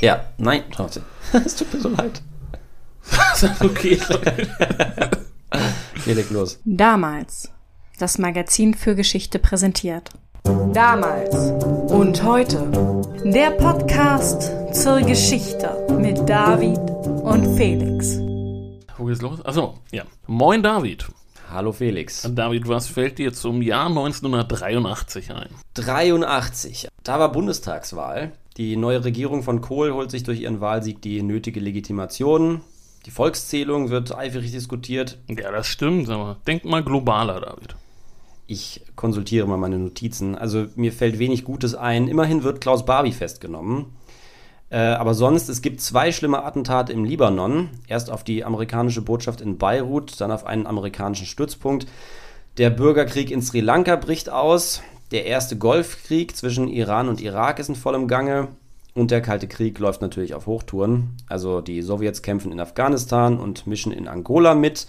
Ja, nein, trotzdem. Es tut mir so leid. okay. Hier leg los. Damals. Das Magazin für Geschichte präsentiert. Damals und heute. Der Podcast zur Geschichte mit David und Felix. Wo geht's los? Achso, ja. Moin David. Hallo Felix. David, was fällt dir zum Jahr 1983 ein? 83. Da war Bundestagswahl. Die neue Regierung von Kohl holt sich durch ihren Wahlsieg die nötige Legitimation. Die Volkszählung wird eifrig diskutiert. Ja, das stimmt, aber denk mal globaler, David. Ich konsultiere mal meine Notizen. Also mir fällt wenig Gutes ein. Immerhin wird Klaus Barbie festgenommen. Äh, aber sonst, es gibt zwei schlimme Attentate im Libanon. Erst auf die amerikanische Botschaft in Beirut, dann auf einen amerikanischen Stützpunkt. Der Bürgerkrieg in Sri Lanka bricht aus. Der erste Golfkrieg zwischen Iran und Irak ist in vollem Gange. Und der Kalte Krieg läuft natürlich auf Hochtouren. Also die Sowjets kämpfen in Afghanistan und mischen in Angola mit.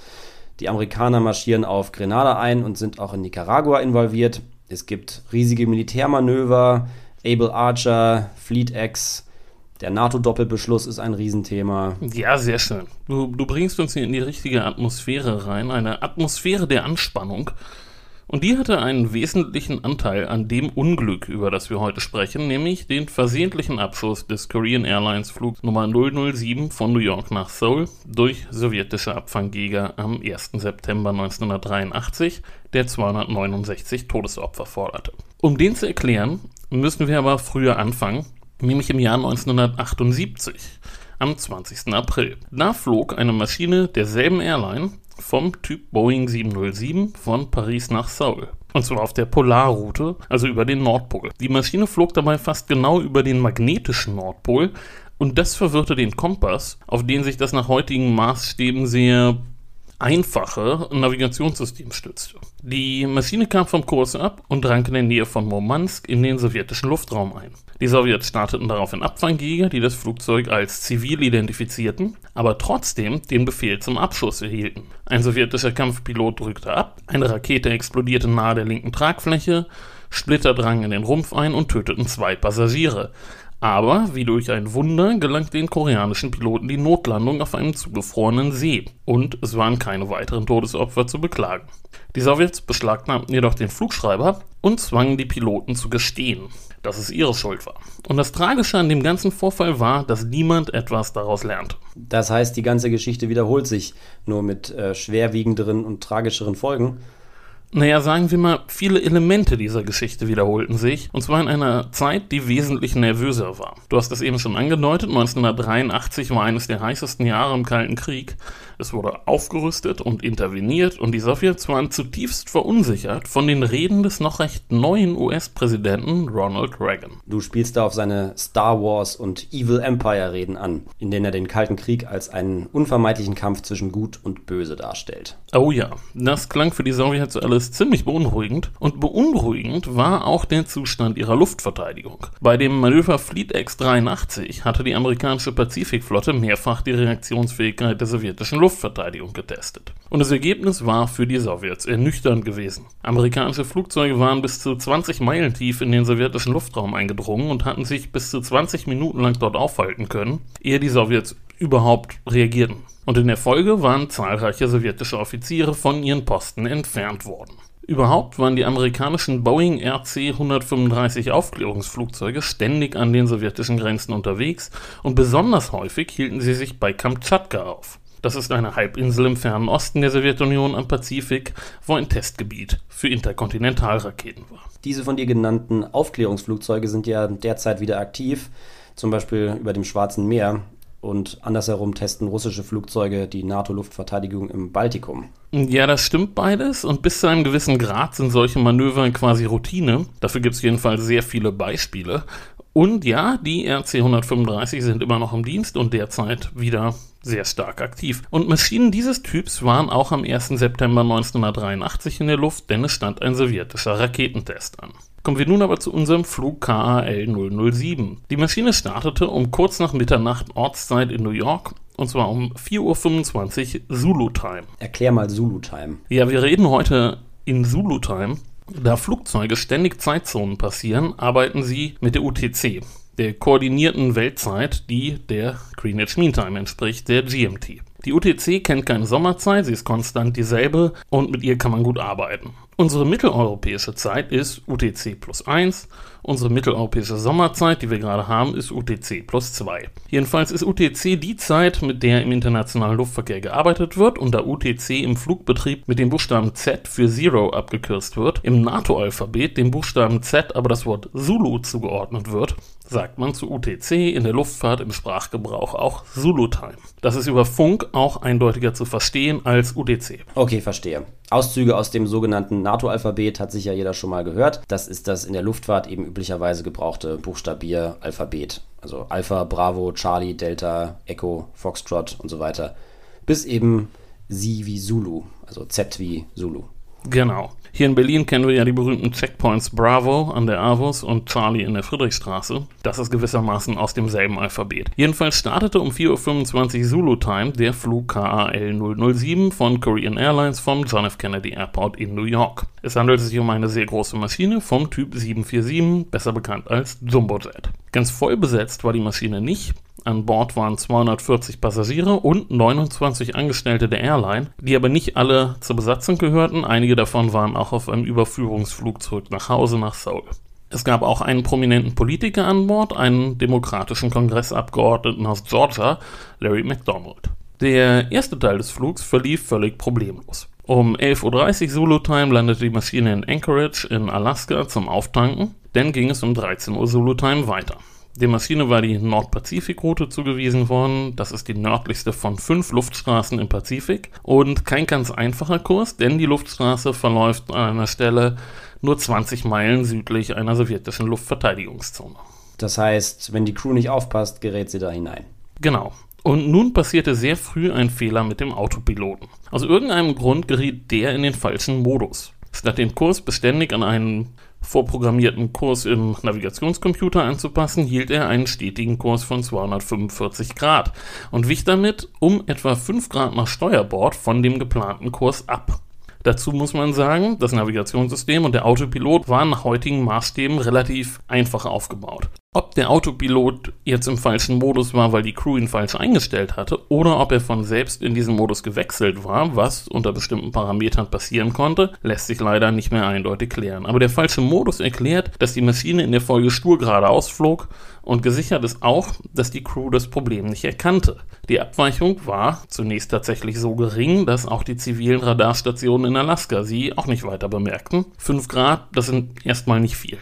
Die Amerikaner marschieren auf Grenada ein und sind auch in Nicaragua involviert. Es gibt riesige Militärmanöver, Able Archer, Fleet X. Der NATO-Doppelbeschluss ist ein Riesenthema. Ja, sehr schön. Du, du bringst uns hier in die richtige Atmosphäre rein, eine Atmosphäre der Anspannung. Und die hatte einen wesentlichen Anteil an dem Unglück, über das wir heute sprechen, nämlich den versehentlichen Abschuss des Korean Airlines Flug Nummer 007 von New York nach Seoul durch sowjetische Abfangjäger am 1. September 1983, der 269 Todesopfer forderte. Um den zu erklären, müssen wir aber früher anfangen, nämlich im Jahr 1978 am 20. April. Da flog eine Maschine derselben Airline vom Typ Boeing 707 von Paris nach Seoul. Und zwar auf der Polarroute, also über den Nordpol. Die Maschine flog dabei fast genau über den magnetischen Nordpol und das verwirrte den Kompass, auf den sich das nach heutigen Maßstäben sehr einfache Navigationssystem stützte. Die Maschine kam vom Kurs ab und drang in der Nähe von Murmansk in den sowjetischen Luftraum ein. Die Sowjets starteten daraufhin Abfangjäger, die das Flugzeug als zivil identifizierten, aber trotzdem den Befehl zum Abschuss erhielten. Ein sowjetischer Kampfpilot drückte ab, eine Rakete explodierte nahe der linken Tragfläche, Splitter drangen in den Rumpf ein und töteten zwei Passagiere. Aber, wie durch ein Wunder, gelang den koreanischen Piloten die Notlandung auf einem zugefrorenen See und es waren keine weiteren Todesopfer zu beklagen. Die Sowjets beschlagnahmten jedoch den Flugschreiber und zwangen die Piloten zu gestehen, dass es ihre Schuld war. Und das Tragische an dem ganzen Vorfall war, dass niemand etwas daraus lernte. Das heißt, die ganze Geschichte wiederholt sich, nur mit äh, schwerwiegenderen und tragischeren Folgen. Naja, sagen wir mal, viele Elemente dieser Geschichte wiederholten sich, und zwar in einer Zeit, die wesentlich nervöser war. Du hast es eben schon angedeutet, 1983 war eines der heißesten Jahre im Kalten Krieg. Es wurde aufgerüstet und interveniert, und die Sowjets waren zutiefst verunsichert von den Reden des noch recht neuen US-Präsidenten Ronald Reagan. Du spielst da auf seine Star Wars und Evil Empire Reden an, in denen er den Kalten Krieg als einen unvermeidlichen Kampf zwischen Gut und Böse darstellt. Oh ja, das klang für die Sowjets alles ziemlich beunruhigend. Und beunruhigend war auch der Zustand ihrer Luftverteidigung. Bei dem Manöver Fleet X-83 hatte die amerikanische Pazifikflotte mehrfach die Reaktionsfähigkeit der sowjetischen Luftverteidigung getestet. Und das Ergebnis war für die Sowjets ernüchternd gewesen. Amerikanische Flugzeuge waren bis zu 20 Meilen tief in den sowjetischen Luftraum eingedrungen und hatten sich bis zu 20 Minuten lang dort aufhalten können, ehe die Sowjets überhaupt reagierten. Und in der Folge waren zahlreiche sowjetische Offiziere von ihren Posten entfernt worden. Überhaupt waren die amerikanischen Boeing RC-135 Aufklärungsflugzeuge ständig an den sowjetischen Grenzen unterwegs und besonders häufig hielten sie sich bei Kamtschatka auf. Das ist eine Halbinsel im fernen Osten der Sowjetunion am Pazifik, wo ein Testgebiet für Interkontinentalraketen war. Diese von dir genannten Aufklärungsflugzeuge sind ja derzeit wieder aktiv, zum Beispiel über dem Schwarzen Meer. Und andersherum testen russische Flugzeuge die NATO-Luftverteidigung im Baltikum. Ja, das stimmt beides. Und bis zu einem gewissen Grad sind solche Manöver quasi Routine. Dafür gibt es jedenfalls sehr viele Beispiele. Und ja, die RC-135 sind immer noch im Dienst und derzeit wieder sehr stark aktiv. Und Maschinen dieses Typs waren auch am 1. September 1983 in der Luft, denn es stand ein sowjetischer Raketentest an. Kommen wir nun aber zu unserem Flug KAL 007. Die Maschine startete um kurz nach Mitternacht Ortszeit in New York und zwar um 4.25 Uhr Zulu-Time. Erklär mal Zulu-Time. Ja, wir reden heute in Zulu-Time. Da Flugzeuge ständig Zeitzonen passieren, arbeiten sie mit der UTC. Der koordinierten Weltzeit, die der Greenwich Mean Time entspricht, der GMT. Die UTC kennt keine Sommerzeit, sie ist konstant dieselbe und mit ihr kann man gut arbeiten. Unsere mitteleuropäische Zeit ist UTC plus 1. Unsere mitteleuropäische Sommerzeit, die wir gerade haben, ist UTC plus 2. Jedenfalls ist UTC die Zeit, mit der im internationalen Luftverkehr gearbeitet wird und da UTC im Flugbetrieb mit dem Buchstaben Z für Zero abgekürzt wird, im NATO-Alphabet dem Buchstaben Z aber das Wort Zulu zugeordnet wird, sagt man zu UTC in der Luftfahrt im Sprachgebrauch auch Zulu-Time. Das ist über Funk auch eindeutiger zu verstehen als UTC. Okay, verstehe. Auszüge aus dem sogenannten NATO-Alphabet hat sicher jeder schon mal gehört. Das ist das in der Luftfahrt eben üblicherweise gebrauchte Buchstabier-Alphabet. Also Alpha, Bravo, Charlie, Delta, Echo, Foxtrot und so weiter. Bis eben Sie wie Zulu, also Z wie Zulu. Genau. Hier in Berlin kennen wir ja die berühmten Checkpoints Bravo an der Avus und Charlie in der Friedrichstraße. Das ist gewissermaßen aus demselben Alphabet. Jedenfalls startete um 4.25 Uhr Zulu Time der Flug KAL 007 von Korean Airlines vom John F. Kennedy Airport in New York. Es handelt sich um eine sehr große Maschine vom Typ 747, besser bekannt als Jumbojet. Ganz voll besetzt war die Maschine nicht, an Bord waren 240 Passagiere und 29 Angestellte der Airline, die aber nicht alle zur Besatzung gehörten. Einige davon waren auch auf einem Überführungsflug zurück nach Hause nach Seoul. Es gab auch einen prominenten Politiker an Bord, einen demokratischen Kongressabgeordneten aus Georgia, Larry McDonald. Der erste Teil des Flugs verlief völlig problemlos. Um 11.30 Uhr Zulu-Time landete die Maschine in Anchorage in Alaska zum Auftanken. Dann ging es um 13 Uhr Zulu-Time weiter. Der Maschine war die Nordpazifik-Route zugewiesen worden. Das ist die nördlichste von fünf Luftstraßen im Pazifik. Und kein ganz einfacher Kurs, denn die Luftstraße verläuft an einer Stelle nur 20 Meilen südlich einer sowjetischen Luftverteidigungszone. Das heißt, wenn die Crew nicht aufpasst, gerät sie da hinein. Genau. Und nun passierte sehr früh ein Fehler mit dem Autopiloten. Aus irgendeinem Grund geriet der in den falschen Modus. Statt den Kurs beständig an einen vorprogrammierten Kurs im Navigationscomputer anzupassen, hielt er einen stetigen Kurs von 245 Grad und wich damit um etwa 5 Grad nach Steuerbord von dem geplanten Kurs ab. Dazu muss man sagen, das Navigationssystem und der Autopilot waren nach heutigen Maßstäben relativ einfach aufgebaut. Ob der Autopilot jetzt im falschen Modus war, weil die Crew ihn falsch eingestellt hatte, oder ob er von selbst in diesen Modus gewechselt war, was unter bestimmten Parametern passieren konnte, lässt sich leider nicht mehr eindeutig klären. Aber der falsche Modus erklärt, dass die Maschine in der Folge stur geradeaus flog und gesichert ist auch, dass die Crew das Problem nicht erkannte. Die Abweichung war zunächst tatsächlich so gering, dass auch die zivilen Radarstationen in Alaska sie auch nicht weiter bemerkten. 5 Grad, das sind erstmal nicht viel.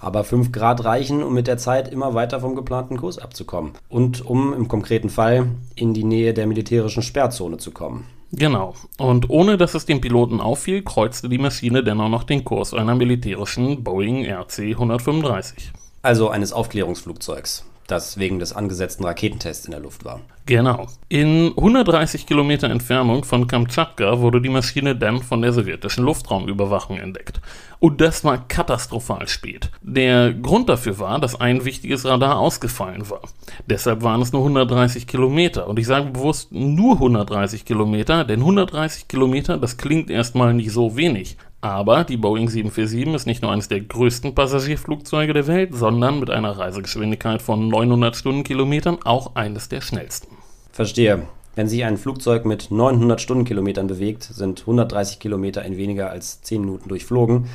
Aber 5 Grad reichen, um mit der Zeit immer weiter vom geplanten Kurs abzukommen. Und um im konkreten Fall in die Nähe der militärischen Sperrzone zu kommen. Genau. Und ohne dass es dem Piloten auffiel, kreuzte die Maschine dennoch noch den Kurs einer militärischen Boeing RC 135. Also eines Aufklärungsflugzeugs das wegen des angesetzten Raketentests in der Luft war. Genau. In 130 Kilometer Entfernung von Kamtschatka wurde die Maschine dann von der sowjetischen Luftraumüberwachung entdeckt. Und das war katastrophal spät. Der Grund dafür war, dass ein wichtiges Radar ausgefallen war. Deshalb waren es nur 130 Kilometer. Und ich sage bewusst nur 130 Kilometer, denn 130 Kilometer, das klingt erstmal nicht so wenig. Aber die Boeing 747 ist nicht nur eines der größten Passagierflugzeuge der Welt, sondern mit einer Reisegeschwindigkeit von 900 Stundenkilometern auch eines der schnellsten. Verstehe. Wenn sich ein Flugzeug mit 900 Stundenkilometern bewegt, sind 130 Kilometer in weniger als 10 Minuten durchflogen.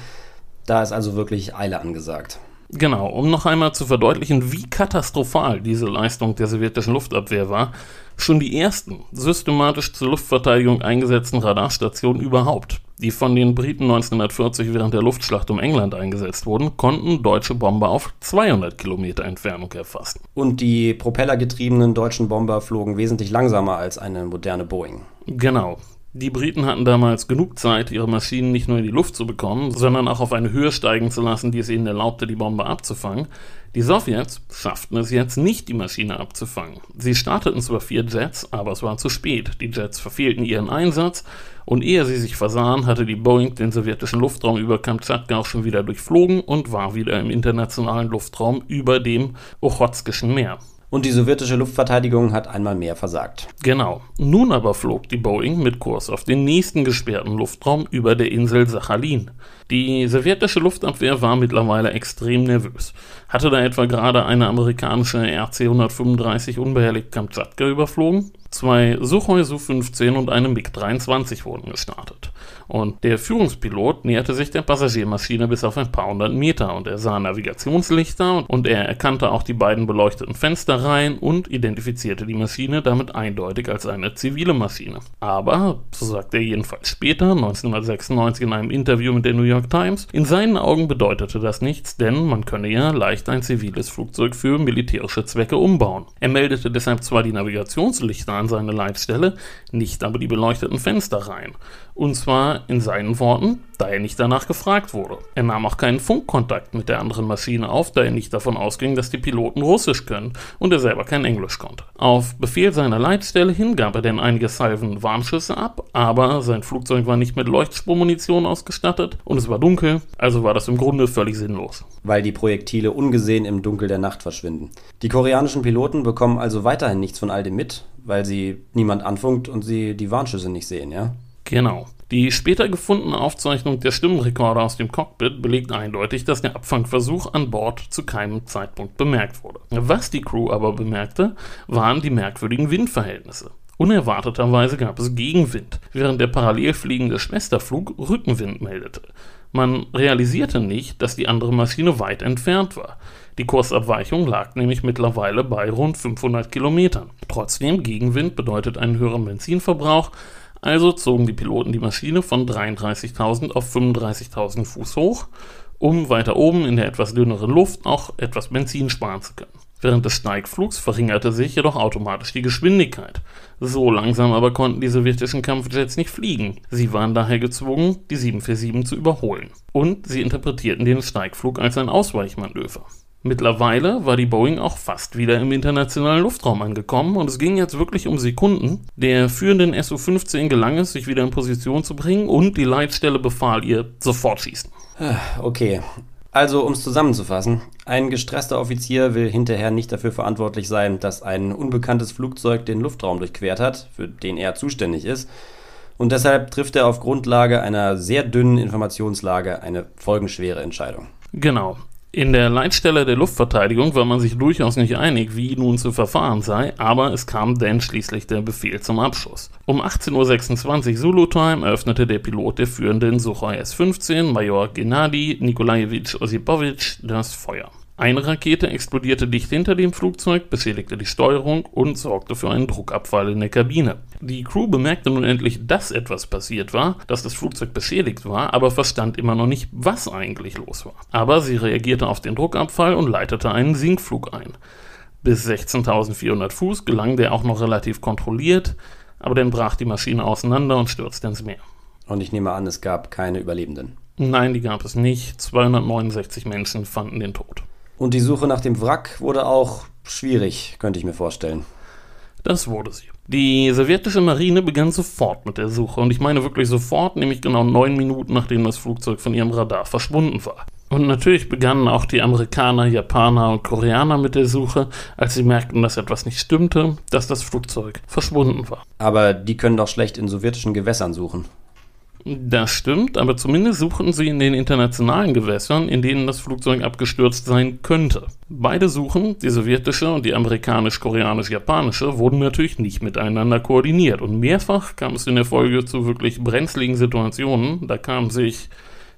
Da ist also wirklich Eile angesagt. Genau, um noch einmal zu verdeutlichen, wie katastrophal diese Leistung der sowjetischen Luftabwehr war, schon die ersten systematisch zur Luftverteidigung eingesetzten Radarstationen überhaupt, die von den Briten 1940 während der Luftschlacht um England eingesetzt wurden, konnten deutsche Bomber auf 200 Kilometer Entfernung erfassen. Und die propellergetriebenen deutschen Bomber flogen wesentlich langsamer als eine moderne Boeing. Genau. Die Briten hatten damals genug Zeit, ihre Maschinen nicht nur in die Luft zu bekommen, sondern auch auf eine Höhe steigen zu lassen, die es ihnen erlaubte, die Bombe abzufangen. Die Sowjets schafften es jetzt nicht, die Maschine abzufangen. Sie starteten zwar vier Jets, aber es war zu spät. Die Jets verfehlten ihren Einsatz und ehe sie sich versahen, hatte die Boeing den sowjetischen Luftraum über Kamtschatka auch schon wieder durchflogen und war wieder im internationalen Luftraum über dem Ochotskischen Meer. Und die sowjetische Luftverteidigung hat einmal mehr versagt. Genau. Nun aber flog die Boeing mit Kurs auf den nächsten gesperrten Luftraum über der Insel Sachalin. Die sowjetische Luftabwehr war mittlerweile extrem nervös. Hatte da etwa gerade eine amerikanische RC-135 unbehelligt Kamtschatka überflogen? Zwei Suchoi Su-15 und eine MiG-23 wurden gestartet. Und der Führungspilot näherte sich der Passagiermaschine bis auf ein paar hundert Meter und er sah Navigationslichter und er erkannte auch die beiden beleuchteten Fensterreihen und identifizierte die Maschine damit eindeutig als eine zivile Maschine. Aber, so sagt er jedenfalls später, 1996 in einem Interview mit der New York Times, in seinen Augen bedeutete das nichts, denn man könne ja leicht ein ziviles Flugzeug für militärische Zwecke umbauen. Er meldete deshalb zwar die Navigationslichter an seine Leitstelle, nicht aber die beleuchteten Fensterreihen. Und zwar in seinen Worten, da er nicht danach gefragt wurde. Er nahm auch keinen Funkkontakt mit der anderen Maschine auf, da er nicht davon ausging, dass die Piloten Russisch können und er selber kein Englisch konnte. Auf Befehl seiner Leitstelle hin gab er denn einige Salven Warnschüsse ab, aber sein Flugzeug war nicht mit Leuchtspurmunition ausgestattet und es war dunkel, also war das im Grunde völlig sinnlos. Weil die Projektile ungesehen im Dunkel der Nacht verschwinden. Die koreanischen Piloten bekommen also weiterhin nichts von all dem mit, weil sie niemand anfunkt und sie die Warnschüsse nicht sehen, ja? Genau. Die später gefundene Aufzeichnung der Stimmenrekorder aus dem Cockpit belegt eindeutig, dass der Abfangversuch an Bord zu keinem Zeitpunkt bemerkt wurde. Was die Crew aber bemerkte, waren die merkwürdigen Windverhältnisse. Unerwarteterweise gab es Gegenwind, während der parallel fliegende Schwesterflug Rückenwind meldete. Man realisierte nicht, dass die andere Maschine weit entfernt war. Die Kursabweichung lag nämlich mittlerweile bei rund 500 Kilometern. Trotzdem, Gegenwind bedeutet einen höheren Benzinverbrauch, also zogen die Piloten die Maschine von 33.000 auf 35.000 Fuß hoch, um weiter oben in der etwas dünneren Luft auch etwas Benzin sparen zu können. Während des Steigflugs verringerte sich jedoch automatisch die Geschwindigkeit. So langsam aber konnten die sowjetischen Kampfjets nicht fliegen. Sie waren daher gezwungen, die 747 zu überholen. Und sie interpretierten den Steigflug als ein Ausweichmanöver. Mittlerweile war die Boeing auch fast wieder im internationalen Luftraum angekommen und es ging jetzt wirklich um Sekunden. Der führenden SU-15 gelang es, sich wieder in Position zu bringen und die Leitstelle befahl ihr, sofort schießen. Ah, okay. Also, um es zusammenzufassen, ein gestresster Offizier will hinterher nicht dafür verantwortlich sein, dass ein unbekanntes Flugzeug den Luftraum durchquert hat, für den er zuständig ist. Und deshalb trifft er auf Grundlage einer sehr dünnen Informationslage eine folgenschwere Entscheidung. Genau. In der Leitstelle der Luftverteidigung war man sich durchaus nicht einig, wie nun zu verfahren sei, aber es kam denn schließlich der Befehl zum Abschuss. Um 18.26 Uhr Zulu-Time eröffnete der Pilot der führenden Suchoi S-15, Major Gennady Nikolajewitsch Osipowitsch, das Feuer. Eine Rakete explodierte dicht hinter dem Flugzeug, beschädigte die Steuerung und sorgte für einen Druckabfall in der Kabine. Die Crew bemerkte nun endlich, dass etwas passiert war, dass das Flugzeug beschädigt war, aber verstand immer noch nicht, was eigentlich los war. Aber sie reagierte auf den Druckabfall und leitete einen Sinkflug ein. Bis 16.400 Fuß gelang der auch noch relativ kontrolliert, aber dann brach die Maschine auseinander und stürzte ins Meer. Und ich nehme an, es gab keine Überlebenden. Nein, die gab es nicht. 269 Menschen fanden den Tod. Und die Suche nach dem Wrack wurde auch schwierig, könnte ich mir vorstellen. Das wurde sie. Die sowjetische Marine begann sofort mit der Suche und ich meine wirklich sofort, nämlich genau neun Minuten nachdem das Flugzeug von ihrem Radar verschwunden war. Und natürlich begannen auch die Amerikaner, Japaner und Koreaner mit der Suche, als sie merkten, dass etwas nicht stimmte, dass das Flugzeug verschwunden war. Aber die können doch schlecht in sowjetischen Gewässern suchen. Das stimmt, aber zumindest suchen sie in den internationalen Gewässern, in denen das Flugzeug abgestürzt sein könnte. Beide Suchen, die sowjetische und die amerikanisch-koreanisch-japanische, wurden natürlich nicht miteinander koordiniert und mehrfach kam es in der Folge zu wirklich brenzligen Situationen. Da kamen sich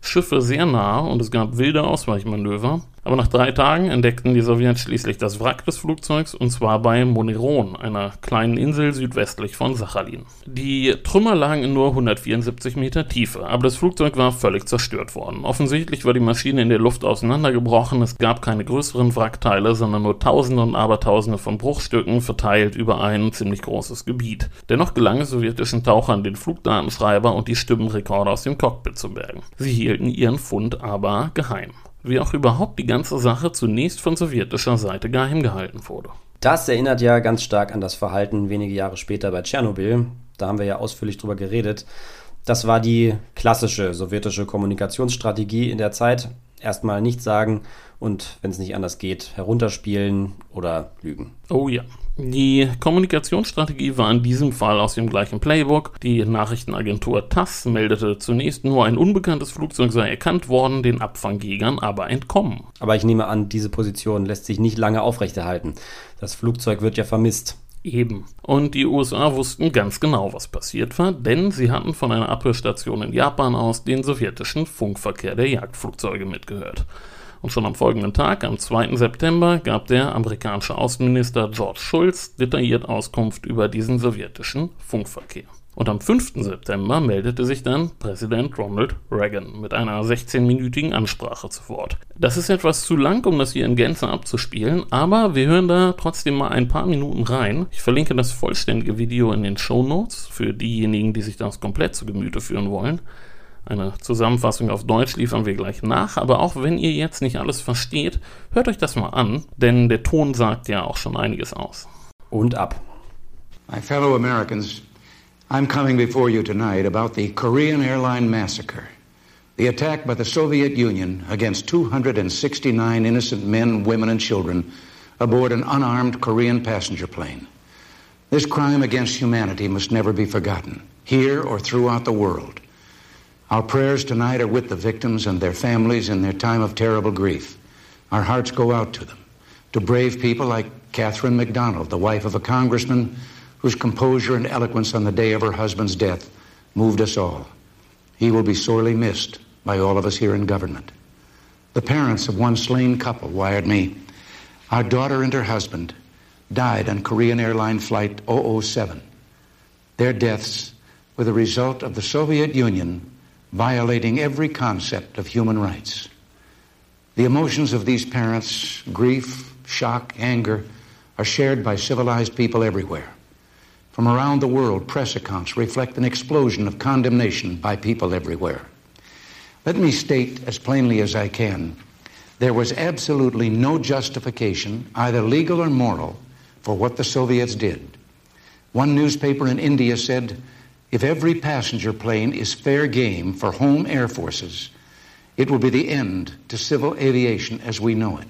Schiffe sehr nah und es gab wilde Ausweichmanöver. Aber nach drei Tagen entdeckten die Sowjets schließlich das Wrack des Flugzeugs und zwar bei Moneron, einer kleinen Insel südwestlich von Sachalin. Die Trümmer lagen in nur 174 Meter Tiefe, aber das Flugzeug war völlig zerstört worden. Offensichtlich war die Maschine in der Luft auseinandergebrochen, es gab keine größeren Wrackteile, sondern nur Tausende und Abertausende von Bruchstücken verteilt über ein ziemlich großes Gebiet. Dennoch gelang es sowjetischen Tauchern, den Flugdatenschreiber und die Stimmenrekorder aus dem Cockpit zu bergen. Sie hielten ihren Fund aber geheim wie auch überhaupt die ganze Sache zunächst von sowjetischer Seite geheim gehalten wurde. Das erinnert ja ganz stark an das Verhalten wenige Jahre später bei Tschernobyl. Da haben wir ja ausführlich drüber geredet. Das war die klassische sowjetische Kommunikationsstrategie in der Zeit. erstmal nichts sagen und wenn es nicht anders geht, herunterspielen oder lügen. Oh ja. Die Kommunikationsstrategie war in diesem Fall aus dem gleichen Playbook. Die Nachrichtenagentur TASS meldete zunächst nur ein unbekanntes Flugzeug sei erkannt worden, den Abfangjägern aber entkommen. Aber ich nehme an, diese Position lässt sich nicht lange aufrechterhalten. Das Flugzeug wird ja vermisst. Eben. Und die USA wussten ganz genau, was passiert war, denn sie hatten von einer Abhörstation in Japan aus den sowjetischen Funkverkehr der Jagdflugzeuge mitgehört. Und schon am folgenden Tag, am 2. September, gab der amerikanische Außenminister George Shultz detailliert Auskunft über diesen sowjetischen Funkverkehr. Und am 5. September meldete sich dann Präsident Ronald Reagan mit einer 16-minütigen Ansprache zu Wort. Das ist etwas zu lang, um das hier in Gänze abzuspielen, aber wir hören da trotzdem mal ein paar Minuten rein. Ich verlinke das vollständige Video in den Show Notes für diejenigen, die sich das komplett zu Gemüte führen wollen. Eine Zusammenfassung auf Deutsch liefern wir gleich nach, aber auch wenn ihr jetzt nicht alles versteht, hört euch das mal an, denn der Ton sagt ja auch schon einiges aus. Und ab. My fellow Americans, I'm coming before you tonight about the Korean airline massacre, the attack by the Soviet Union against 269 innocent men, women, and children aboard an unarmed Korean passenger plane. This crime against humanity must never be forgotten, here or throughout the world. Our prayers tonight are with the victims and their families in their time of terrible grief. Our hearts go out to them, to brave people like Catherine McDonald, the wife of a congressman whose composure and eloquence on the day of her husband's death moved us all. He will be sorely missed by all of us here in government. The parents of one slain couple wired me. Our daughter and her husband died on Korean Airline Flight 007. Their deaths were the result of the Soviet Union violating every concept of human rights. The emotions of these parents, grief, shock, anger, are shared by civilized people everywhere. From around the world, press accounts reflect an explosion of condemnation by people everywhere. Let me state as plainly as I can there was absolutely no justification, either legal or moral, for what the Soviets did. One newspaper in India said if every passenger plane is fair game for home air forces, it will be the end to civil aviation as we know it.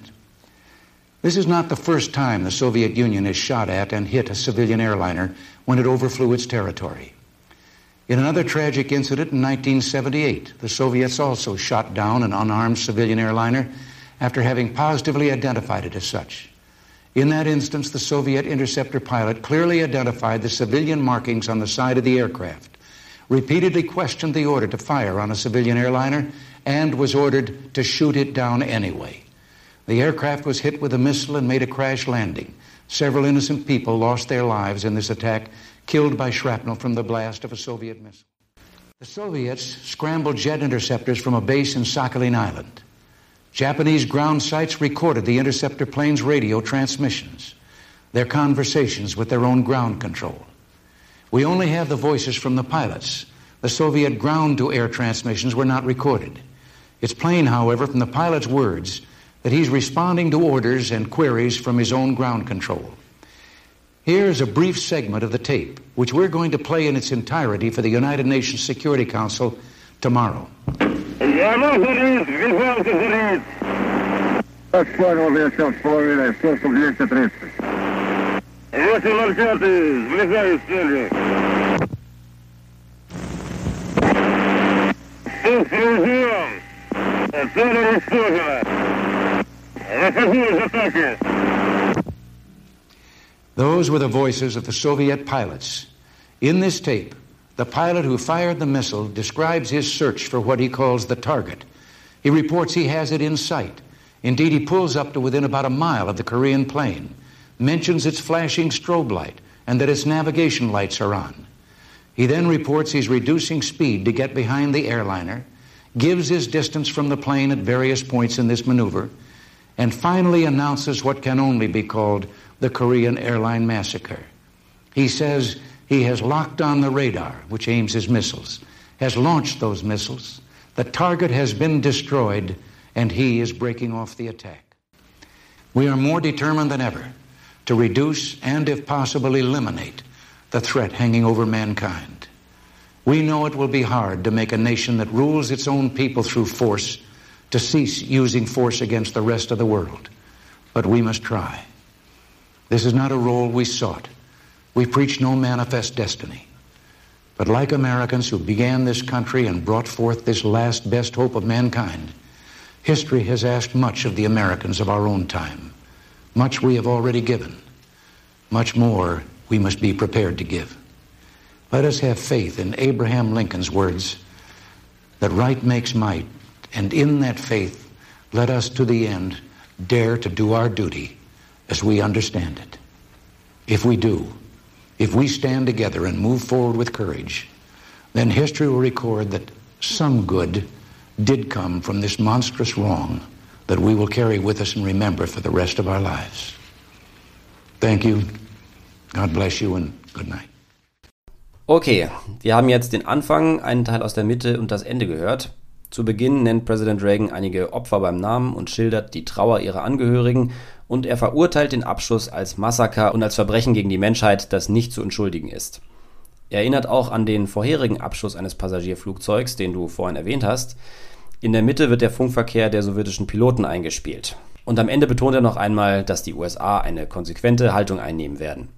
This is not the first time the Soviet Union has shot at and hit a civilian airliner when it overflew its territory. In another tragic incident in 1978, the Soviets also shot down an unarmed civilian airliner after having positively identified it as such. In that instance, the Soviet interceptor pilot clearly identified the civilian markings on the side of the aircraft, repeatedly questioned the order to fire on a civilian airliner, and was ordered to shoot it down anyway. The aircraft was hit with a missile and made a crash landing. Several innocent people lost their lives in this attack, killed by shrapnel from the blast of a Soviet missile. The Soviets scrambled jet interceptors from a base in Sakhalin Island. Japanese ground sites recorded the interceptor plane's radio transmissions, their conversations with their own ground control. We only have the voices from the pilots. The Soviet ground to air transmissions were not recorded. It's plain, however, from the pilot's words that he's responding to orders and queries from his own ground control. Here's a brief segment of the tape, which we're going to play in its entirety for the United Nations Security Council tomorrow. Цель уничтожена. Выходи из атаки. Those were the voices of the Soviet pilots. In this tape, the pilot who fired the missile describes his search for what he calls the target. He reports he has it in sight. Indeed, he pulls up to within about a mile of the Korean plane, mentions its flashing strobe light and that its navigation lights are on. He then reports he's reducing speed to get behind the airliner, gives his distance from the plane at various points in this maneuver, and finally announces what can only be called the Korean airline massacre. He says he has locked on the radar, which aims his missiles, has launched those missiles, the target has been destroyed, and he is breaking off the attack. We are more determined than ever to reduce and, if possible, eliminate the threat hanging over mankind. We know it will be hard to make a nation that rules its own people through force to cease using force against the rest of the world, but we must try. This is not a role we sought. We preach no manifest destiny. But like Americans who began this country and brought forth this last best hope of mankind, history has asked much of the Americans of our own time. Much we have already given. Much more we must be prepared to give. Let us have faith in Abraham Lincoln's words that right makes might, and in that faith, let us to the end dare to do our duty as we understand it. If we do, if we stand together and move forward with courage, then history will record that some good did come from this monstrous wrong that we will carry with us and remember for the rest of our lives. Thank you. God bless you and good night. Okay, wir haben jetzt den Anfang, einen Teil aus der Mitte und das Ende gehört. Zu Beginn nennt Präsident Reagan einige Opfer beim Namen und schildert die Trauer ihrer Angehörigen und er verurteilt den Abschuss als Massaker und als Verbrechen gegen die Menschheit, das nicht zu entschuldigen ist. Er erinnert auch an den vorherigen Abschuss eines Passagierflugzeugs, den du vorhin erwähnt hast. In der Mitte wird der Funkverkehr der sowjetischen Piloten eingespielt. Und am Ende betont er noch einmal, dass die USA eine konsequente Haltung einnehmen werden.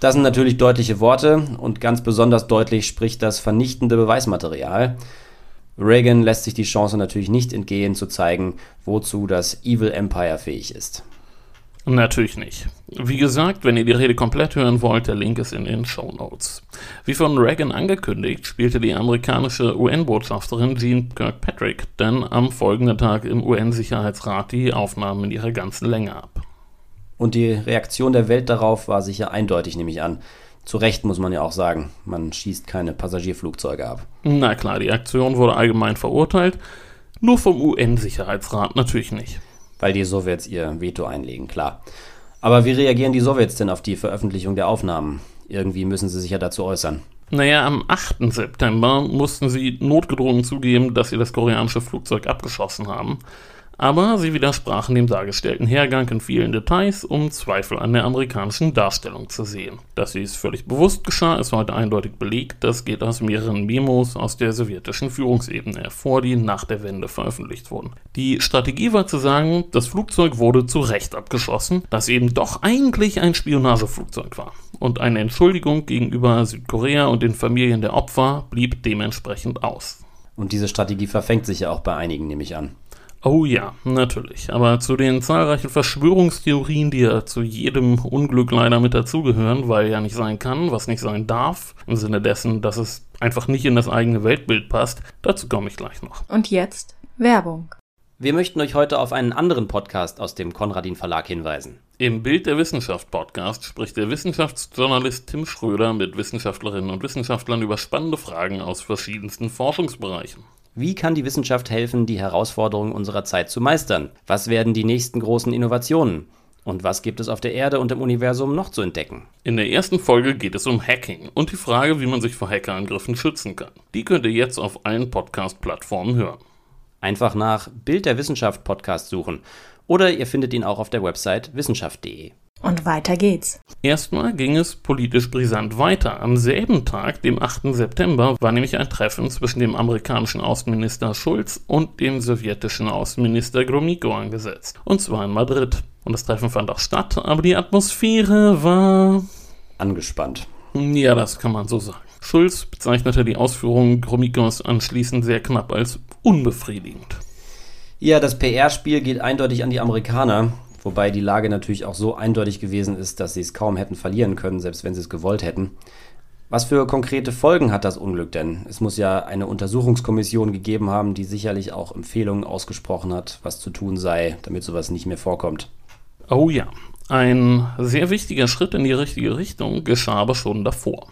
Das sind natürlich deutliche Worte und ganz besonders deutlich spricht das vernichtende Beweismaterial. Reagan lässt sich die Chance natürlich nicht entgehen zu zeigen, wozu das Evil Empire fähig ist. Natürlich nicht. Wie gesagt, wenn ihr die Rede komplett hören wollt, der Link ist in den Show Notes. Wie von Reagan angekündigt, spielte die amerikanische UN-Botschafterin Jean Kirkpatrick dann am folgenden Tag im UN-Sicherheitsrat die Aufnahmen in ihrer ganzen Länge ab. Und die Reaktion der Welt darauf war sicher eindeutig, nehme ich an. Zu Recht muss man ja auch sagen, man schießt keine Passagierflugzeuge ab. Na klar, die Aktion wurde allgemein verurteilt, nur vom UN-Sicherheitsrat natürlich nicht. Weil die Sowjets ihr Veto einlegen, klar. Aber wie reagieren die Sowjets denn auf die Veröffentlichung der Aufnahmen? Irgendwie müssen sie sich ja dazu äußern. Naja, am 8. September mussten sie notgedrungen zugeben, dass sie das koreanische Flugzeug abgeschossen haben aber sie widersprachen dem dargestellten Hergang in vielen Details, um Zweifel an der amerikanischen Darstellung zu sehen. Dass dies völlig bewusst geschah, ist heute eindeutig belegt. Das geht aus mehreren Memos aus der sowjetischen Führungsebene hervor, die nach der Wende veröffentlicht wurden. Die Strategie war zu sagen, das Flugzeug wurde zu Recht abgeschossen, das eben doch eigentlich ein Spionageflugzeug war. Und eine Entschuldigung gegenüber Südkorea und den Familien der Opfer blieb dementsprechend aus. Und diese Strategie verfängt sich ja auch bei einigen, nehme ich an. Oh ja, natürlich. Aber zu den zahlreichen Verschwörungstheorien, die ja zu jedem Unglück leider mit dazugehören, weil ja nicht sein kann, was nicht sein darf, im Sinne dessen, dass es einfach nicht in das eigene Weltbild passt, dazu komme ich gleich noch. Und jetzt Werbung. Wir möchten euch heute auf einen anderen Podcast aus dem Konradin Verlag hinweisen. Im Bild der Wissenschaft Podcast spricht der Wissenschaftsjournalist Tim Schröder mit Wissenschaftlerinnen und Wissenschaftlern über spannende Fragen aus verschiedensten Forschungsbereichen. Wie kann die Wissenschaft helfen, die Herausforderungen unserer Zeit zu meistern? Was werden die nächsten großen Innovationen? Und was gibt es auf der Erde und im Universum noch zu entdecken? In der ersten Folge geht es um Hacking und die Frage, wie man sich vor Hackerangriffen schützen kann. Die könnt ihr jetzt auf allen Podcast-Plattformen hören. Einfach nach Bild der Wissenschaft Podcast suchen oder ihr findet ihn auch auf der Website wissenschaft.de. Und weiter geht's. Erstmal ging es politisch brisant weiter. Am selben Tag, dem 8. September, war nämlich ein Treffen zwischen dem amerikanischen Außenminister Schulz und dem sowjetischen Außenminister Gromyko angesetzt. Und zwar in Madrid. Und das Treffen fand auch statt, aber die Atmosphäre war angespannt. Ja, das kann man so sagen. Schulz bezeichnete die Ausführungen Gromykos anschließend sehr knapp als unbefriedigend. Ja, das PR-Spiel geht eindeutig an die Amerikaner. Wobei die Lage natürlich auch so eindeutig gewesen ist, dass sie es kaum hätten verlieren können, selbst wenn sie es gewollt hätten. Was für konkrete Folgen hat das Unglück denn? Es muss ja eine Untersuchungskommission gegeben haben, die sicherlich auch Empfehlungen ausgesprochen hat, was zu tun sei, damit sowas nicht mehr vorkommt. Oh ja, ein sehr wichtiger Schritt in die richtige Richtung geschah aber schon davor.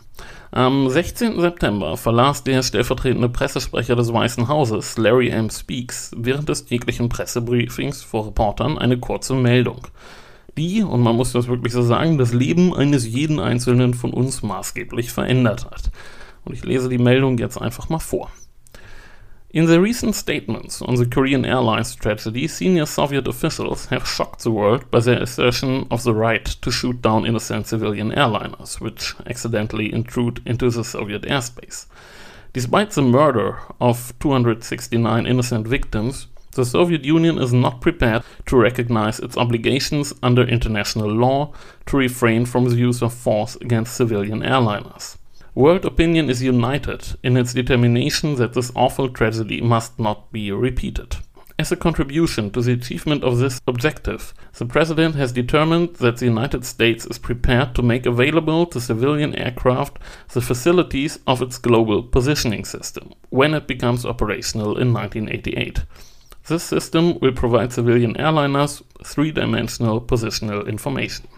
Am 16. September verlas der stellvertretende Pressesprecher des Weißen Hauses, Larry M. Speaks, während des täglichen Pressebriefings vor Reportern eine kurze Meldung, die, und man muss das wirklich so sagen, das Leben eines jeden Einzelnen von uns maßgeblich verändert hat. Und ich lese die Meldung jetzt einfach mal vor. In their recent statements on the Korean Airlines tragedy, senior Soviet officials have shocked the world by their assertion of the right to shoot down innocent civilian airliners, which accidentally intrude into the Soviet airspace. Despite the murder of 269 innocent victims, The Soviet Union is not prepared to recognize its obligations under international law to refrain from the use of force against civilian airliners. World opinion is united in its determination that this awful tragedy must not be repeated. As a contribution to the achievement of this objective, the President has determined that the United States is prepared to make available to civilian aircraft the facilities of its Global Positioning System when it becomes operational in 1988. This system will provide civilian airliners three dimensional positional information.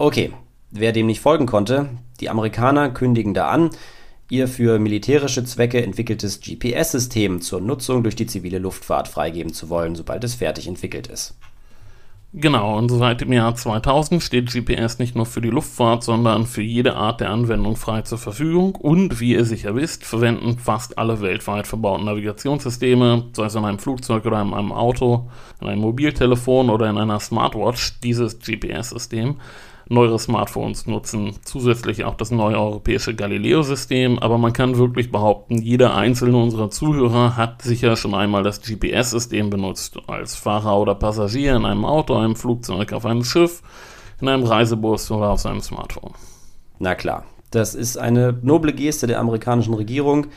Okay, wer dem nicht folgen konnte, die Amerikaner kündigen da an, ihr für militärische Zwecke entwickeltes GPS-System zur Nutzung durch die zivile Luftfahrt freigeben zu wollen, sobald es fertig entwickelt ist. Genau, und seit dem Jahr 2000 steht GPS nicht nur für die Luftfahrt, sondern für jede Art der Anwendung frei zur Verfügung. Und wie ihr sicher wisst, verwenden fast alle weltweit verbauten Navigationssysteme, sei es in einem Flugzeug oder in einem Auto, in einem Mobiltelefon oder in einer Smartwatch, dieses GPS-System. Neuere Smartphones nutzen zusätzlich auch das neue europäische Galileo-System, aber man kann wirklich behaupten, jeder einzelne unserer Zuhörer hat sicher schon einmal das GPS-System benutzt, als Fahrer oder Passagier in einem Auto, einem Flugzeug, auf einem Schiff, in einem Reisebus oder auf seinem Smartphone. Na klar, das ist eine noble Geste der amerikanischen Regierung,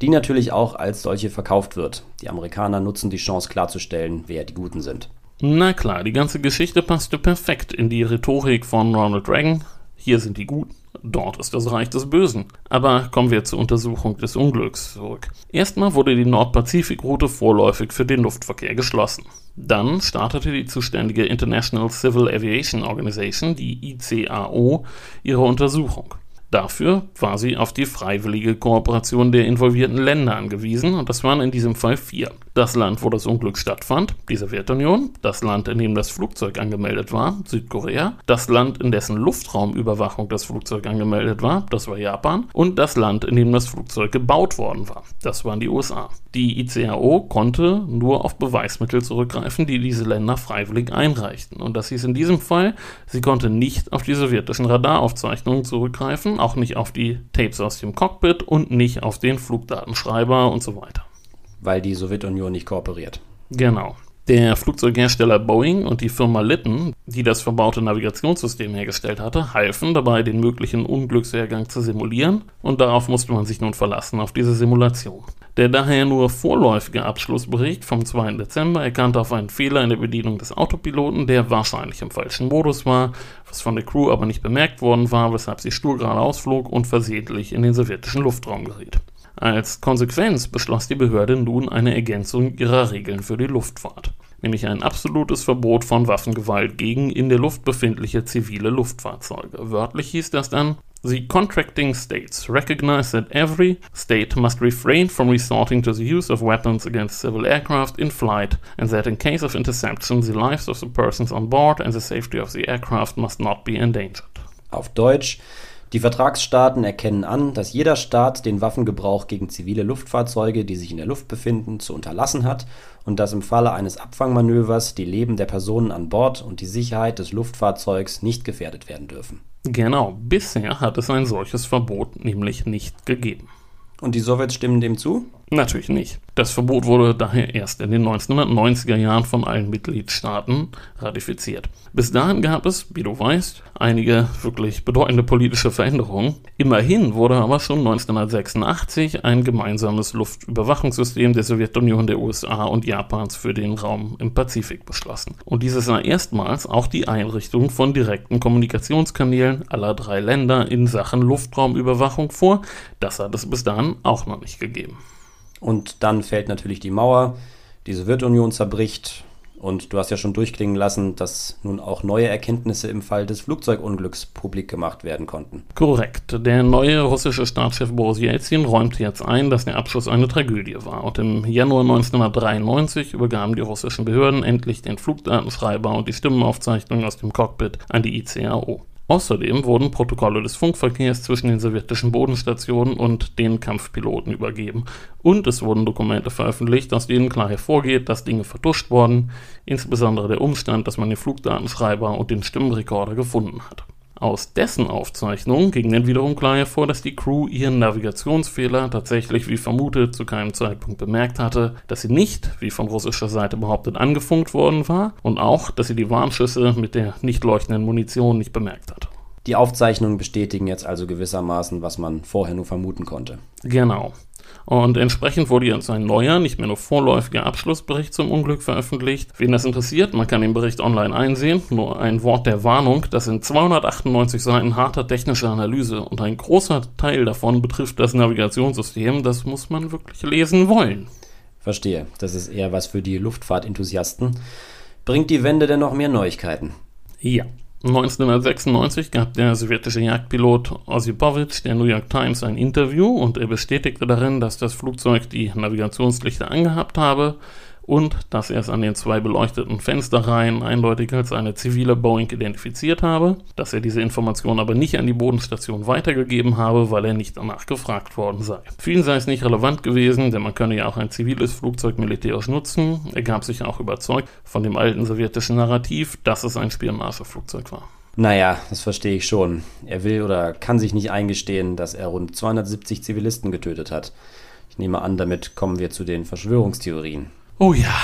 die natürlich auch als solche verkauft wird. Die Amerikaner nutzen die Chance klarzustellen, wer die Guten sind. Na klar, die ganze Geschichte passte perfekt in die Rhetorik von Ronald Reagan. Hier sind die Guten, dort ist das Reich des Bösen. Aber kommen wir zur Untersuchung des Unglücks zurück. Erstmal wurde die Nordpazifikroute vorläufig für den Luftverkehr geschlossen. Dann startete die zuständige International Civil Aviation Organization, die ICAO, ihre Untersuchung. Dafür war sie auf die freiwillige Kooperation der involvierten Länder angewiesen und das waren in diesem Fall vier. Das Land, wo das Unglück stattfand, die Sowjetunion, das Land, in dem das Flugzeug angemeldet war, Südkorea, das Land, in dessen Luftraumüberwachung das Flugzeug angemeldet war, das war Japan und das Land, in dem das Flugzeug gebaut worden war, das waren die USA. Die ICAO konnte nur auf Beweismittel zurückgreifen, die diese Länder freiwillig einreichten und das hieß in diesem Fall, sie konnte nicht auf die sowjetischen Radaraufzeichnungen zurückgreifen, auch nicht auf die Tapes aus dem Cockpit und nicht auf den Flugdatenschreiber und so weiter. Weil die Sowjetunion nicht kooperiert. Genau. Der Flugzeughersteller Boeing und die Firma Litton, die das verbaute Navigationssystem hergestellt hatte, halfen dabei, den möglichen Unglückshergang zu simulieren und darauf musste man sich nun verlassen, auf diese Simulation. Der daher nur vorläufige Abschlussbericht vom 2. Dezember erkannte auf einen Fehler in der Bedienung des Autopiloten, der wahrscheinlich im falschen Modus war, was von der Crew aber nicht bemerkt worden war, weshalb sie stur geradeaus flog und versehentlich in den sowjetischen Luftraum geriet. Als Konsequenz beschloss die Behörde nun eine Ergänzung ihrer Regeln für die Luftfahrt, nämlich ein absolutes Verbot von Waffengewalt gegen in der Luft befindliche zivile Luftfahrzeuge. Wörtlich hieß das dann, The contracting states recognize that every state must refrain from resorting to the use of weapons against civil aircraft in flight, and that in case of interception, the lives of the persons on board and the safety of the aircraft must not be endangered. Auf Deutsch, die Vertragsstaaten erkennen an, dass jeder Staat den Waffengebrauch gegen zivile Luftfahrzeuge, die sich in der Luft befinden, zu unterlassen hat und dass im Falle eines Abfangmanövers die Leben der Personen an Bord und die Sicherheit des Luftfahrzeugs nicht gefährdet werden dürfen. Genau, bisher hat es ein solches Verbot nämlich nicht gegeben. Und die Sowjets stimmen dem zu? Natürlich nicht. Das Verbot wurde daher erst in den 1990er Jahren von allen Mitgliedstaaten ratifiziert. Bis dahin gab es, wie du weißt, einige wirklich bedeutende politische Veränderungen. Immerhin wurde aber schon 1986 ein gemeinsames Luftüberwachungssystem der Sowjetunion, der USA und Japans für den Raum im Pazifik beschlossen. Und dieses sah erstmals auch die Einrichtung von direkten Kommunikationskanälen aller drei Länder in Sachen Luftraumüberwachung vor. Das hat es bis dahin auch noch nicht gegeben. Und dann fällt natürlich die Mauer, die Sowjetunion zerbricht und du hast ja schon durchklingen lassen, dass nun auch neue Erkenntnisse im Fall des Flugzeugunglücks publik gemacht werden konnten. Korrekt. Der neue russische Staatschef Boris Jelzin räumte jetzt ein, dass der Abschuss eine Tragödie war. Und im Januar 1993 übergaben die russischen Behörden endlich den Flugdatenschreiber und die Stimmenaufzeichnung aus dem Cockpit an die ICAO. Außerdem wurden Protokolle des Funkverkehrs zwischen den sowjetischen Bodenstationen und den Kampfpiloten übergeben und es wurden Dokumente veröffentlicht, aus denen klar hervorgeht, dass Dinge vertuscht wurden, insbesondere der Umstand, dass man den Flugdatenschreiber und den Stimmenrekorder gefunden hat. Aus dessen Aufzeichnungen ging dann wiederum klar hervor, dass die Crew ihren Navigationsfehler tatsächlich wie vermutet zu keinem Zeitpunkt bemerkt hatte, dass sie nicht, wie von russischer Seite behauptet, angefunkt worden war und auch, dass sie die Warnschüsse mit der nicht leuchtenden Munition nicht bemerkt hat. Die Aufzeichnungen bestätigen jetzt also gewissermaßen, was man vorher nur vermuten konnte. Genau. Und entsprechend wurde jetzt ein neuer, nicht mehr nur vorläufiger Abschlussbericht zum Unglück veröffentlicht. Wen das interessiert, man kann den Bericht online einsehen. Nur ein Wort der Warnung, das sind 298 Seiten harter technischer Analyse und ein großer Teil davon betrifft das Navigationssystem. Das muss man wirklich lesen wollen. Verstehe, das ist eher was für die Luftfahrtenthusiasten. Bringt die Wende denn noch mehr Neuigkeiten? Ja. 1996 gab der sowjetische Jagdpilot Osipowitsch der New York Times ein Interview und er bestätigte darin, dass das Flugzeug die Navigationslichter angehabt habe und dass er es an den zwei beleuchteten Fensterreihen eindeutig als eine zivile Boeing identifiziert habe, dass er diese Information aber nicht an die Bodenstation weitergegeben habe, weil er nicht danach gefragt worden sei. Für ihn sei es nicht relevant gewesen, denn man könne ja auch ein ziviles Flugzeug militärisch nutzen. Er gab sich auch überzeugt von dem alten sowjetischen Narrativ, dass es ein Spionageflugzeug war. Naja, das verstehe ich schon. Er will oder kann sich nicht eingestehen, dass er rund 270 Zivilisten getötet hat. Ich nehme an, damit kommen wir zu den Verschwörungstheorien. Oh ja,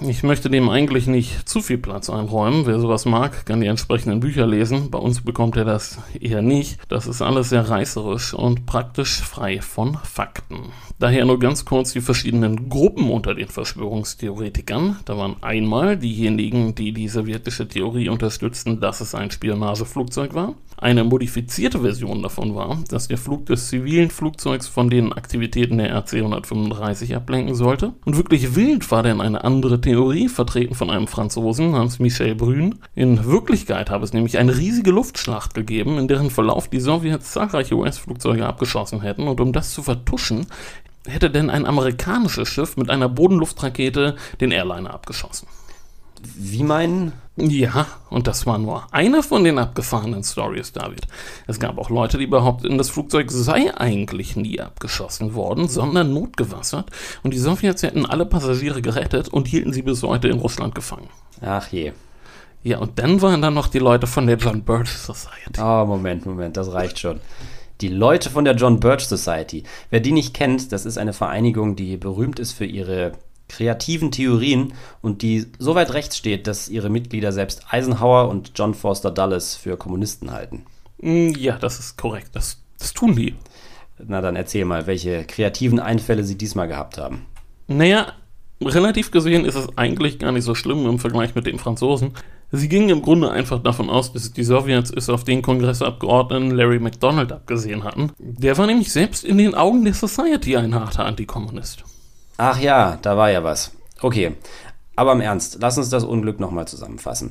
ich möchte dem eigentlich nicht zu viel Platz einräumen. Wer sowas mag, kann die entsprechenden Bücher lesen. Bei uns bekommt er das eher nicht. Das ist alles sehr reißerisch und praktisch frei von Fakten. Daher nur ganz kurz die verschiedenen Gruppen unter den Verschwörungstheoretikern. Da waren einmal diejenigen, die die sowjetische Theorie unterstützten, dass es ein Spionageflugzeug war. Eine modifizierte Version davon war, dass der Flug des zivilen Flugzeugs von den Aktivitäten der RC-135 ablenken sollte. Und wirklich wild war denn eine andere Theorie, vertreten von einem Franzosen namens Michel Brün. In Wirklichkeit habe es nämlich eine riesige Luftschlacht gegeben, in deren Verlauf die Sowjets zahlreiche US-Flugzeuge abgeschossen hätten. Und um das zu vertuschen, hätte denn ein amerikanisches Schiff mit einer Bodenluftrakete den Airliner abgeschossen. Wie meinen? Ja, und das war nur eine von den abgefahrenen Stories, David. Es gab auch Leute, die behaupteten, das Flugzeug sei eigentlich nie abgeschossen worden, sondern notgewassert und die Sowjets hätten alle Passagiere gerettet und hielten sie bis heute in Russland gefangen. Ach je. Ja, und dann waren da noch die Leute von der John Birch Society. Oh, Moment, Moment, das reicht schon. Die Leute von der John Birch Society. Wer die nicht kennt, das ist eine Vereinigung, die berühmt ist für ihre kreativen Theorien und die so weit rechts steht, dass ihre Mitglieder selbst Eisenhower und John Foster Dulles für Kommunisten halten. Mm, ja, das ist korrekt. Das, das tun die. Na dann erzähl mal, welche kreativen Einfälle sie diesmal gehabt haben. Naja, relativ gesehen ist es eigentlich gar nicht so schlimm im Vergleich mit den Franzosen. Sie gingen im Grunde einfach davon aus, dass die Sowjets es auf den Kongressabgeordneten Larry MacDonald abgesehen hatten. Der war nämlich selbst in den Augen der Society ein harter Antikommunist. Ach ja, da war ja was. Okay, aber im Ernst, lass uns das Unglück nochmal zusammenfassen.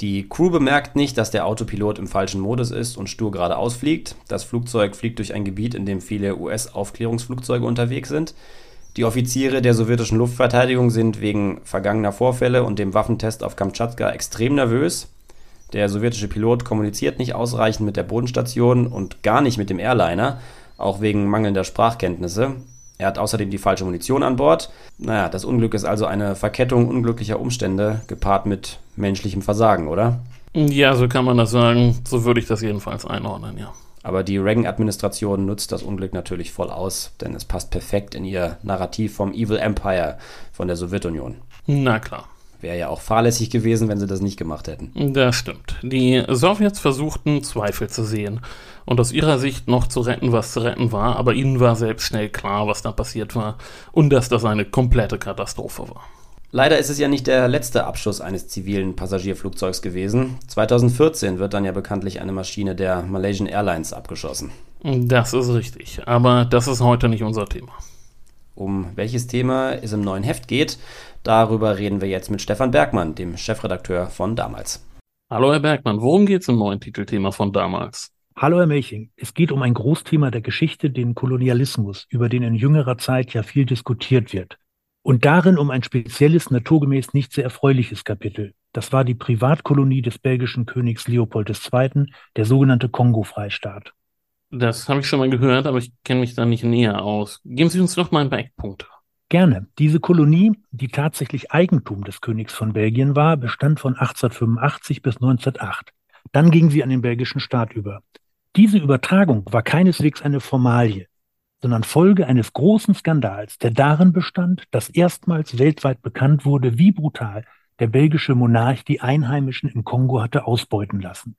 Die Crew bemerkt nicht, dass der Autopilot im falschen Modus ist und stur geradeaus fliegt. Das Flugzeug fliegt durch ein Gebiet, in dem viele US-Aufklärungsflugzeuge unterwegs sind. Die Offiziere der sowjetischen Luftverteidigung sind wegen vergangener Vorfälle und dem Waffentest auf Kamtschatka extrem nervös. Der sowjetische Pilot kommuniziert nicht ausreichend mit der Bodenstation und gar nicht mit dem Airliner, auch wegen mangelnder Sprachkenntnisse. Er hat außerdem die falsche Munition an Bord. Naja, das Unglück ist also eine Verkettung unglücklicher Umstände, gepaart mit menschlichem Versagen, oder? Ja, so kann man das sagen. So würde ich das jedenfalls einordnen, ja. Aber die Reagan-Administration nutzt das Unglück natürlich voll aus, denn es passt perfekt in ihr Narrativ vom Evil Empire von der Sowjetunion. Na klar. Wäre ja auch fahrlässig gewesen, wenn sie das nicht gemacht hätten. Das stimmt. Die Sowjets versuchten, Zweifel zu sehen und aus ihrer Sicht noch zu retten, was zu retten war, aber ihnen war selbst schnell klar, was da passiert war und dass das eine komplette Katastrophe war. Leider ist es ja nicht der letzte Abschuss eines zivilen Passagierflugzeugs gewesen. 2014 wird dann ja bekanntlich eine Maschine der Malaysian Airlines abgeschossen. Das ist richtig, aber das ist heute nicht unser Thema. Um welches Thema es im neuen Heft geht, darüber reden wir jetzt mit Stefan Bergmann, dem Chefredakteur von damals. Hallo Herr Bergmann, worum geht es im neuen Titelthema von damals? Hallo Herr Melching, es geht um ein Großthema der Geschichte, den Kolonialismus, über den in jüngerer Zeit ja viel diskutiert wird. Und darin um ein spezielles, naturgemäß nicht sehr erfreuliches Kapitel. Das war die Privatkolonie des belgischen Königs Leopold II., der sogenannte Kongo-Freistaat. Das habe ich schon mal gehört, aber ich kenne mich da nicht näher aus. Geben Sie uns noch mal ein paar Eckpunkte. Gerne. Diese Kolonie, die tatsächlich Eigentum des Königs von Belgien war, bestand von 1885 bis 1908. Dann gingen sie an den belgischen Staat über. Diese Übertragung war keineswegs eine Formalie, sondern Folge eines großen Skandals, der darin bestand, dass erstmals weltweit bekannt wurde, wie brutal der belgische Monarch die Einheimischen im Kongo hatte ausbeuten lassen.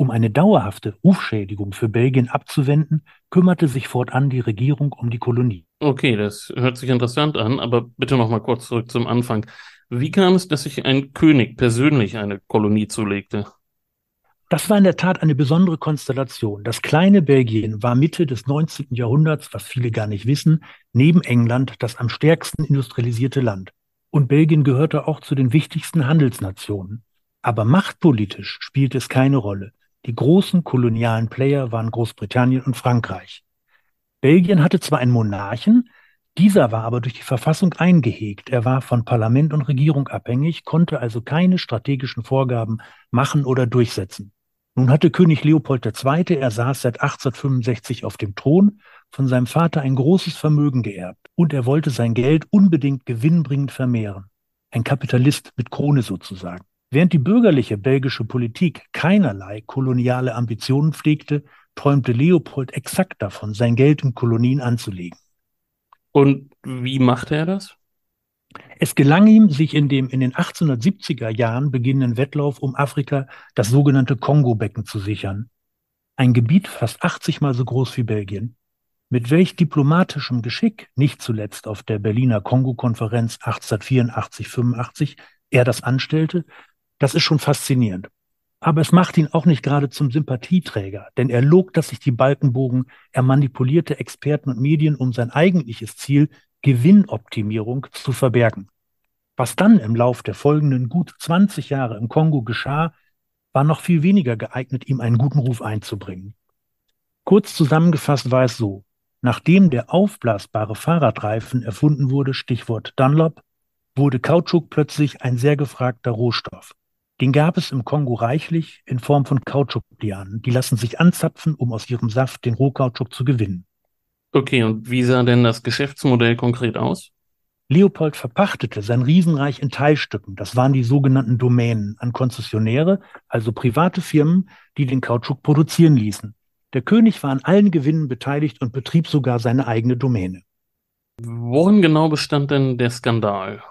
Um eine dauerhafte Rufschädigung für Belgien abzuwenden, kümmerte sich fortan die Regierung um die Kolonie. Okay, das hört sich interessant an, aber bitte noch mal kurz zurück zum Anfang. Wie kam es, dass sich ein König persönlich eine Kolonie zulegte? Das war in der Tat eine besondere Konstellation. Das kleine Belgien war Mitte des 19. Jahrhunderts, was viele gar nicht wissen, neben England das am stärksten industrialisierte Land. Und Belgien gehörte auch zu den wichtigsten Handelsnationen. Aber machtpolitisch spielte es keine Rolle. Die großen kolonialen Player waren Großbritannien und Frankreich. Belgien hatte zwar einen Monarchen, dieser war aber durch die Verfassung eingehegt. Er war von Parlament und Regierung abhängig, konnte also keine strategischen Vorgaben machen oder durchsetzen. Nun hatte König Leopold II., er saß seit 1865 auf dem Thron, von seinem Vater ein großes Vermögen geerbt und er wollte sein Geld unbedingt gewinnbringend vermehren. Ein Kapitalist mit Krone sozusagen. Während die bürgerliche belgische Politik keinerlei koloniale Ambitionen pflegte, träumte Leopold exakt davon, sein Geld in Kolonien anzulegen. Und wie machte er das? Es gelang ihm, sich in dem in den 1870er Jahren beginnenden Wettlauf um Afrika das sogenannte Kongo-Becken zu sichern. Ein Gebiet fast 80 mal so groß wie Belgien. Mit welch diplomatischem Geschick, nicht zuletzt auf der Berliner Kongo-Konferenz 1884-85, er das anstellte, das ist schon faszinierend. Aber es macht ihn auch nicht gerade zum Sympathieträger, denn er logt, dass sich die Balken bogen, er manipulierte Experten und Medien, um sein eigentliches Ziel, Gewinnoptimierung, zu verbergen. Was dann im Lauf der folgenden gut 20 Jahre im Kongo geschah, war noch viel weniger geeignet, ihm einen guten Ruf einzubringen. Kurz zusammengefasst war es so, nachdem der aufblasbare Fahrradreifen erfunden wurde, Stichwort Dunlop, wurde Kautschuk plötzlich ein sehr gefragter Rohstoff. Den gab es im Kongo reichlich in Form von Kautschuklianen. Die lassen sich anzapfen, um aus ihrem Saft den Rohkautschuk zu gewinnen. Okay, und wie sah denn das Geschäftsmodell konkret aus? Leopold verpachtete sein Riesenreich in Teilstücken, das waren die sogenannten Domänen, an Konzessionäre, also private Firmen, die den Kautschuk produzieren ließen. Der König war an allen Gewinnen beteiligt und betrieb sogar seine eigene Domäne. Worin genau bestand denn der Skandal?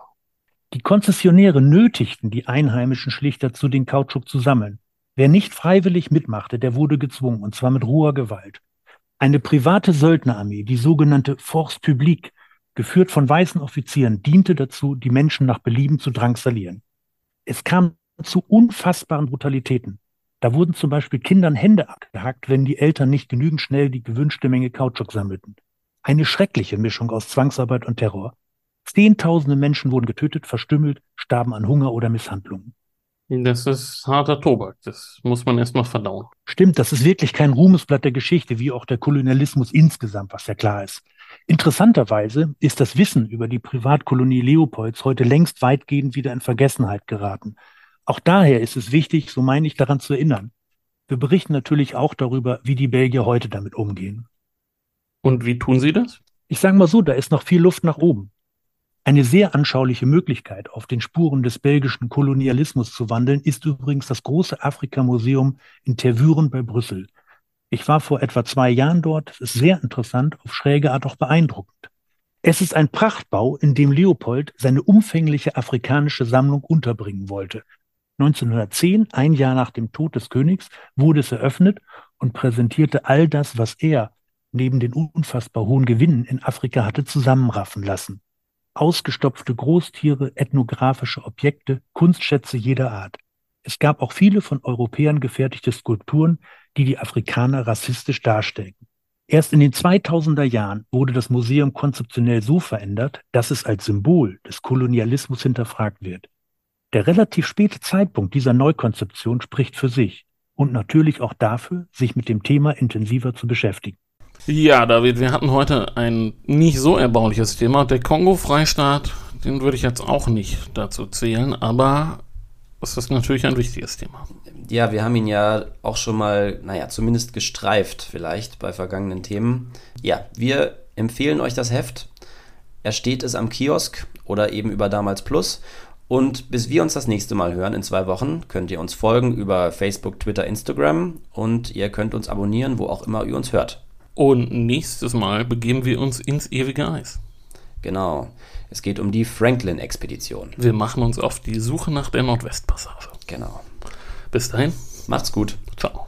Die Konzessionäre nötigten die Einheimischen schlicht dazu, den Kautschuk zu sammeln. Wer nicht freiwillig mitmachte, der wurde gezwungen, und zwar mit roher Gewalt. Eine private Söldnerarmee, die sogenannte Force Publique, geführt von weißen Offizieren, diente dazu, die Menschen nach Belieben zu drangsalieren. Es kam zu unfassbaren Brutalitäten. Da wurden zum Beispiel Kindern Hände abgehackt, wenn die Eltern nicht genügend schnell die gewünschte Menge Kautschuk sammelten. Eine schreckliche Mischung aus Zwangsarbeit und Terror. Zehntausende Menschen wurden getötet, verstümmelt, starben an Hunger oder Misshandlungen. Das ist harter Tobak. Das muss man erstmal verdauen. Stimmt, das ist wirklich kein Ruhmesblatt der Geschichte, wie auch der Kolonialismus insgesamt, was ja klar ist. Interessanterweise ist das Wissen über die Privatkolonie Leopolds heute längst weitgehend wieder in Vergessenheit geraten. Auch daher ist es wichtig, so meine ich, daran zu erinnern. Wir berichten natürlich auch darüber, wie die Belgier heute damit umgehen. Und wie tun sie das? Ich sage mal so, da ist noch viel Luft nach oben. Eine sehr anschauliche Möglichkeit, auf den Spuren des belgischen Kolonialismus zu wandeln, ist übrigens das große Afrika-Museum in Tervuren bei Brüssel. Ich war vor etwa zwei Jahren dort. Es ist sehr interessant, auf schräge Art auch beeindruckend. Es ist ein Prachtbau, in dem Leopold seine umfängliche afrikanische Sammlung unterbringen wollte. 1910, ein Jahr nach dem Tod des Königs, wurde es eröffnet und präsentierte all das, was er neben den unfassbar hohen Gewinnen in Afrika hatte zusammenraffen lassen ausgestopfte Großtiere, ethnografische Objekte, Kunstschätze jeder Art. Es gab auch viele von Europäern gefertigte Skulpturen, die die Afrikaner rassistisch darstellten. Erst in den 2000er Jahren wurde das Museum konzeptionell so verändert, dass es als Symbol des Kolonialismus hinterfragt wird. Der relativ späte Zeitpunkt dieser Neukonzeption spricht für sich und natürlich auch dafür, sich mit dem Thema intensiver zu beschäftigen. Ja, David, wir hatten heute ein nicht so erbauliches Thema. Der Kongo-Freistaat, den würde ich jetzt auch nicht dazu zählen, aber das ist natürlich ein wichtiges Thema. Ja, wir haben ihn ja auch schon mal, naja, zumindest gestreift vielleicht bei vergangenen Themen. Ja, wir empfehlen euch das Heft. Ersteht es am Kiosk oder eben über Damals Plus. Und bis wir uns das nächste Mal hören in zwei Wochen, könnt ihr uns folgen über Facebook, Twitter, Instagram und ihr könnt uns abonnieren, wo auch immer ihr uns hört. Und nächstes Mal begeben wir uns ins ewige Eis. Genau. Es geht um die Franklin-Expedition. Wir machen uns auf die Suche nach der Nordwestpassage. Genau. Bis dahin. Macht's gut. Ciao.